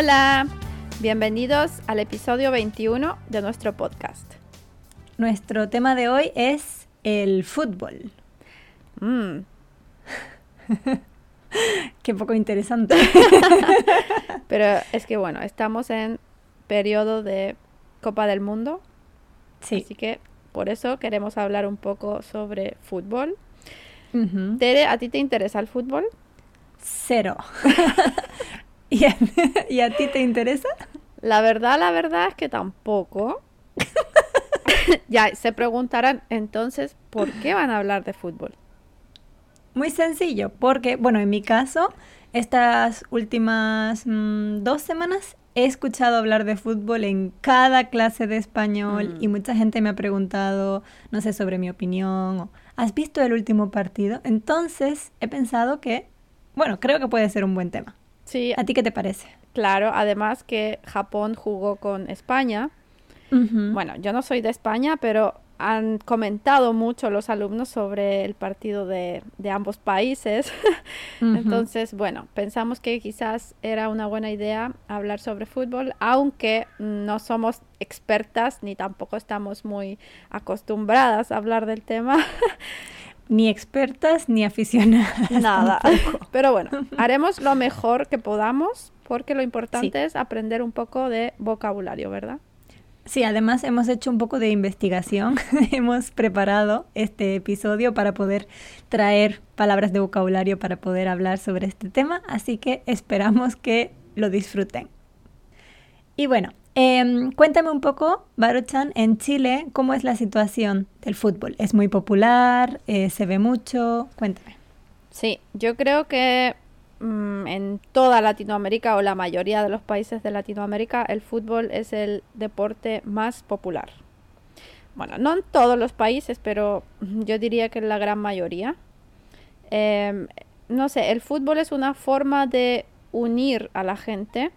Hola. Bienvenidos al episodio 21 de nuestro podcast. Nuestro tema de hoy es el fútbol. Mm. Qué poco interesante. Pero es que bueno, estamos en periodo de Copa del Mundo. Sí. Así que por eso queremos hablar un poco sobre fútbol. Tere, ¿a ti te interesa el fútbol? Cero. ¿Y a, y a ti te interesa? La verdad, la verdad es que tampoco. ya, se preguntarán entonces, ¿por qué van a hablar de fútbol? Muy sencillo, porque, bueno, en mi caso, estas últimas mm, dos semanas he escuchado hablar de fútbol en cada clase de español Mm. y mucha gente me ha preguntado, no sé, sobre mi opinión, o, ¿has visto el último partido? Entonces he pensado que, bueno, creo que puede ser un buen tema. Sí, ¿A ti qué te parece? claro, además que Japón jugó con España. Bueno, yo no soy de España, pero han comentado mucho los alumnos sobre el partido de, de ambos países. Entonces, bueno, pensamos que quizás era una buena idea hablar sobre fútbol, aunque no somos expertas ni tampoco estamos muy acostumbradas a hablar del tema. Ni expertas ni aficionadas. Nada. tampoco. Pero bueno, haremos lo mejor que podamos porque lo importante es aprender un poco de vocabulario, ¿verdad? Sí, además hemos hecho un poco de investigación, hemos preparado este episodio para poder traer palabras de vocabulario para poder hablar sobre este tema, así que esperamos que lo disfruten. Y bueno, em, cuéntame un poco, Baruchan, en Chile, ¿cómo es la situación del fútbol? ¿Es muy popular? Eh, ¿Se ve mucho? Cuéntame. Sí, yo creo que mm, en toda Latinoamérica o la mayoría de los países de Latinoamérica el fútbol es el deporte más popular. Bueno, no en todos los países, pero yo diría que en la gran mayoría. Em, no sé, el fútbol es una forma de unir a la gente.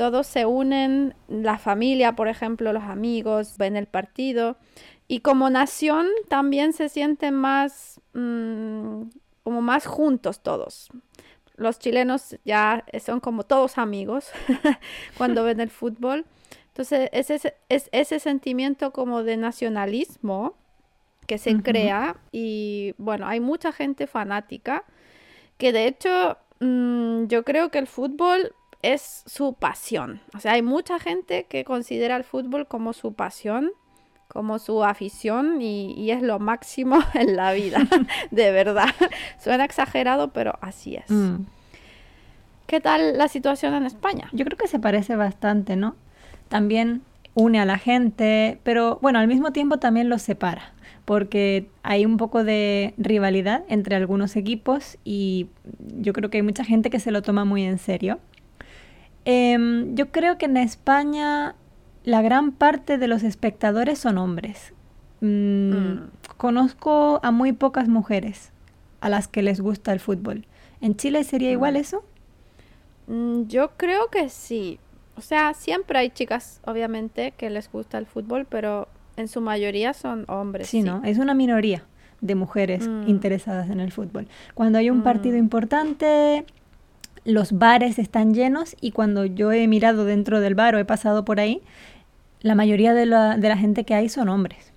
Todos se unen, la familia, por ejemplo, los amigos, ven el partido. Y como nación también se sienten más, mm, como más juntos todos. Los chilenos ya son como todos amigos cuando ven el fútbol. Entonces, es ese, es ese sentimiento como de nacionalismo que se crea y bueno, hay mucha gente fanática que de hecho mm, yo creo que el fútbol es su pasión. O sea, hay mucha gente que considera el fútbol como su pasión, como su afición y, y es lo máximo en la vida, de verdad. Suena exagerado, pero así es. Mm. ¿Qué tal la situación en España? Yo creo que se parece bastante, ¿no? También une a la gente, pero bueno, al mismo tiempo también los separa, porque hay un poco de rivalidad entre algunos equipos y yo creo que hay mucha gente que se lo toma muy en serio. Em, yo creo que en España la gran parte de los espectadores son hombres. Mm, Mm. Conozco a muy pocas mujeres a las que les gusta el fútbol. ¿En Chile sería igual Mm. eso? Yo creo que sí. O sea, siempre hay chicas, obviamente, que les gusta el fútbol, pero en su mayoría son hombres. Sí, ¿no? Es una minoría de mujeres interesadas en el fútbol. Cuando hay un partido importante, los bares están llenos y cuando yo he mirado dentro del bar o he pasado por ahí, la mayoría de la, de la gente que hay son hombres.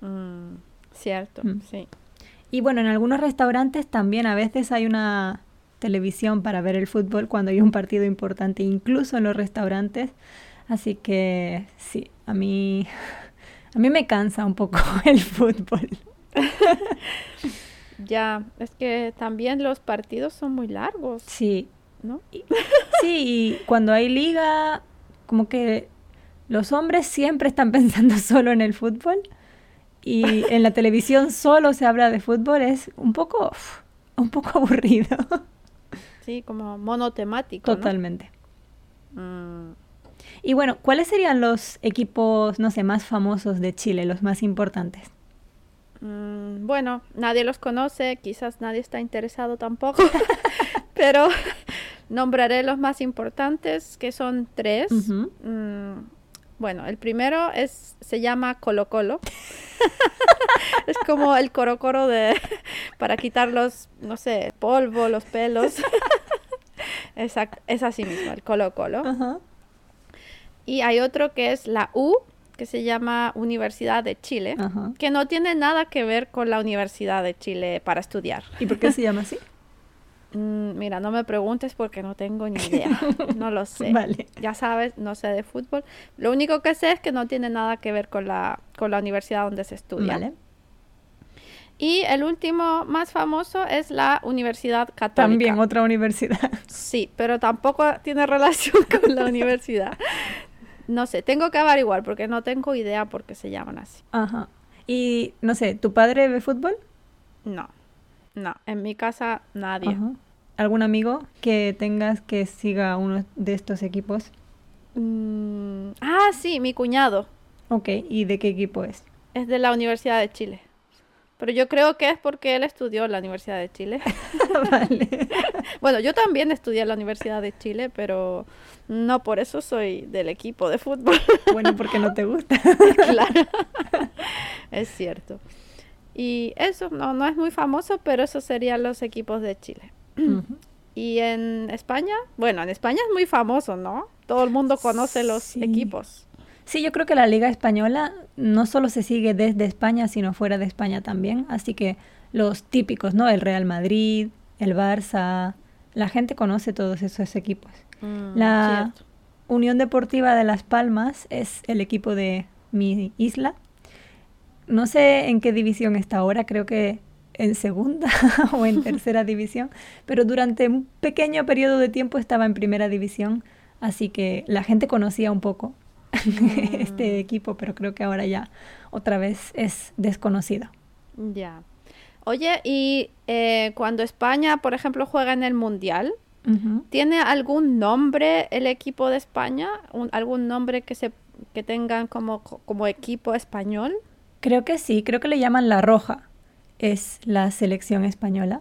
Mm, cierto, Mm. sí. Y bueno, en algunos restaurantes también a veces hay una televisión para ver el fútbol cuando hay un partido importante, incluso en los restaurantes. Así que sí, a mí, a mí me cansa un poco el fútbol. Ya, es que también los partidos son muy largos, Sí, ¿no? Sí, y cuando hay liga, como que los hombres siempre están pensando solo en el fútbol y en la televisión solo se habla de fútbol, es un poco, un poco aburrido. Sí, como monotemático, ¿no? Totalmente. Mm, Y bueno, ¿cuáles serían los equipos, no sé, más famosos de Chile, los más importantes? Mm, bueno, nadie los conoce, quizás nadie está interesado tampoco, pero nombraré los más importantes, que son tres. Mm, bueno, el primero es, se llama Colo Colo. es como el coro coro de para quitar los, no sé, polvo, los pelos. Exacto, es así mismo, el Colo Colo. Y hay otro que es la U, que se llama Universidad de Chile, Ajá. que no tiene nada que ver con la Universidad de Chile para estudiar. ¿Y por qué se llama así? Mm, mira, no me preguntes porque no tengo ni idea. No lo sé. Vale. Ya sabes, no sé de fútbol. Lo único que sé es que no tiene nada que ver con la, con la universidad donde se estudia. Vale. Y el último más famoso es la Universidad Católica. También otra universidad. Sí, pero tampoco tiene relación con la universidad. No sé, tengo que averiguar porque no tengo idea por qué se llaman así. Ajá. Y no sé, ¿tu padre ve fútbol? No, no, en mi casa nadie. Ajá. ¿Algún amigo que tengas que siga uno de estos equipos? Mm, ah, sí, mi cuñado Ok, ¿y de qué equipo es? es de la Universidad de Chile. Pero yo creo que es porque él estudió en la Universidad de Chile. vale. bueno, yo también estudié en la Universidad de Chile, pero no por eso soy del equipo de fútbol. Bueno, porque no te gusta. claro. es cierto. Y eso, no, no es muy famoso, pero esos serían los equipos de Chile. Y en España, bueno, en España es muy famoso, ¿no? Todo el mundo conoce los Sí. equipos. Sí, yo creo que la Liga Española no solo se sigue desde España, sino fuera de España también. Así que los típicos, ¿no? El Real Madrid, el Barça, la gente conoce todos esos equipos. Mm, La cierto. Unión Deportiva de Las Palmas es el equipo de mi isla. No sé en qué división está ahora, creo que en segunda o en tercera división, pero durante un pequeño periodo de tiempo estaba en primera división, así que la gente conocía un poco este equipo, pero creo que ahora ya otra vez es desconocido. Ya. Oye, y eh, cuando España, por ejemplo, juega en el Mundial. ¿tiene algún nombre el equipo de España? Un- ¿Algún nombre que se que tengan como, como equipo español? Creo que sí, creo que le llaman La Roja, es la selección española.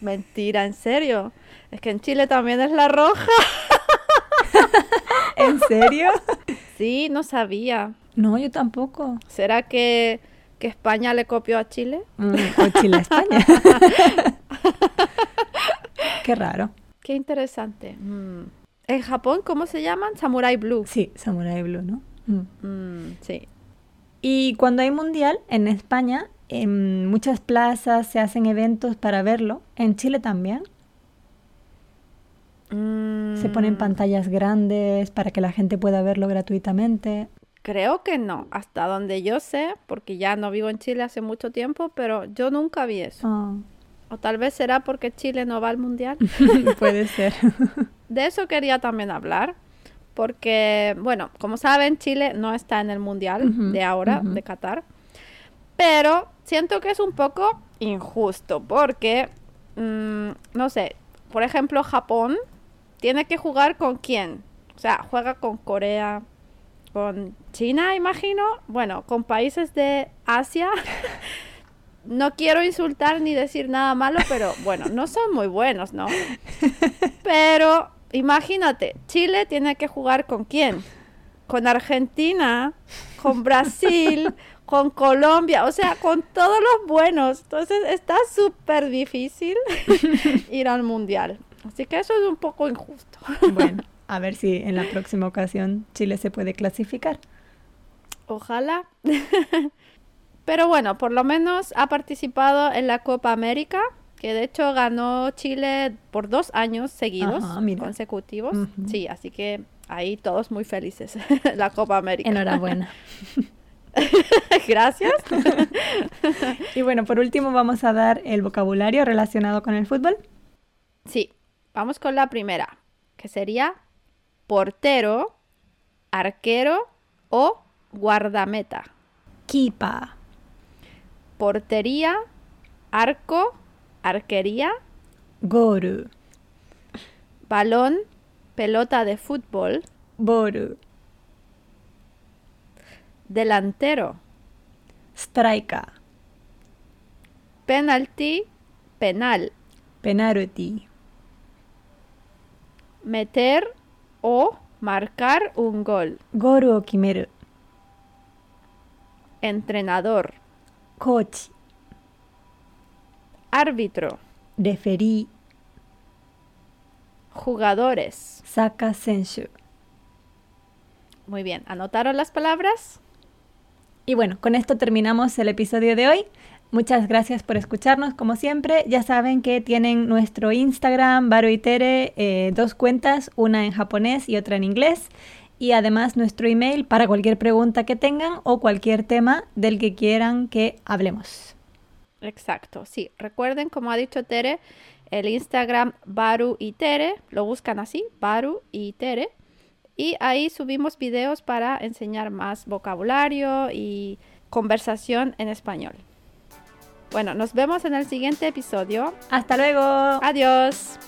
Mentira, ¿en serio? Es que en Chile también es la roja. ¿En serio? Sí, no sabía. No, yo tampoco. ¿Será que, que España le copió a Chile? Mm, o Chile a España. Qué raro. Qué interesante. Mm. En Japón, ¿cómo se llaman? Samurai Blue. Sí, Samurai Blue, ¿no? Mm. Mm, sí. Y cuando hay mundial en España, en muchas plazas se hacen eventos para verlo. En Chile también. Se ponen Mm, pantallas grandes para que la gente pueda verlo gratuitamente. Creo que no, hasta donde yo sé, porque ya no vivo en Chile hace mucho tiempo, pero yo nunca vi eso. Ah, O tal vez será porque Chile no va al mundial. puede ser. De eso quería también hablar, porque, bueno, como saben, Chile no está en el mundial de ahora, de Qatar, pero siento que es un poco injusto, porque, mm, no sé, por ejemplo, Japón tiene que jugar con quién? O sea, juega con Corea, con China, imagino, bueno, con países de Asia. No quiero insultar ni decir nada malo, pero bueno, no son muy buenos, ¿no? Pero imagínate, Chile tiene que jugar con quién? Con Argentina, con Brasil, con Colombia, o sea, con todos los buenos. Entonces está súper difícil ir al mundial. Así que eso es un poco injusto. Bueno, a ver si en la próxima ocasión Chile se puede clasificar. Ojalá. Pero bueno, por lo menos ha participado en la Copa América, que de hecho ganó Chile por dos años seguidos, Ajá, consecutivos. Sí, así que ahí todos muy felices. la Copa América. Enhorabuena. Gracias. Y bueno, por último vamos a dar el vocabulario relacionado con el fútbol. Sí, vamos con la primera, que sería portero, arquero o guardameta. Kipa, Portería, arco, arquería, goru, balón, pelota de fútbol, boru, delantero, striker, penalti, penal, penalty, meter o marcar un gol, goru o kimeru, entrenador, coach, árbitro, referee, Jugadores. Saka senshu. Muy bien, ¿anotaron las palabras? Y bueno, con esto terminamos el episodio de hoy. Muchas gracias por escucharnos, como siempre. Ya saben que tienen nuestro Instagram, Baru y Tere, eh, dos cuentas, una en japonés y otra en inglés. Y además nuestro email para cualquier pregunta que tengan o cualquier tema del que quieran que hablemos. Exacto, sí. Recuerden, como ha dicho Tere, el Instagram Baru y Tere, lo buscan así, Baru y Tere. Y ahí subimos videos para enseñar más vocabulario y conversación en español. Bueno, nos vemos en el siguiente episodio. Hasta luego. Adiós.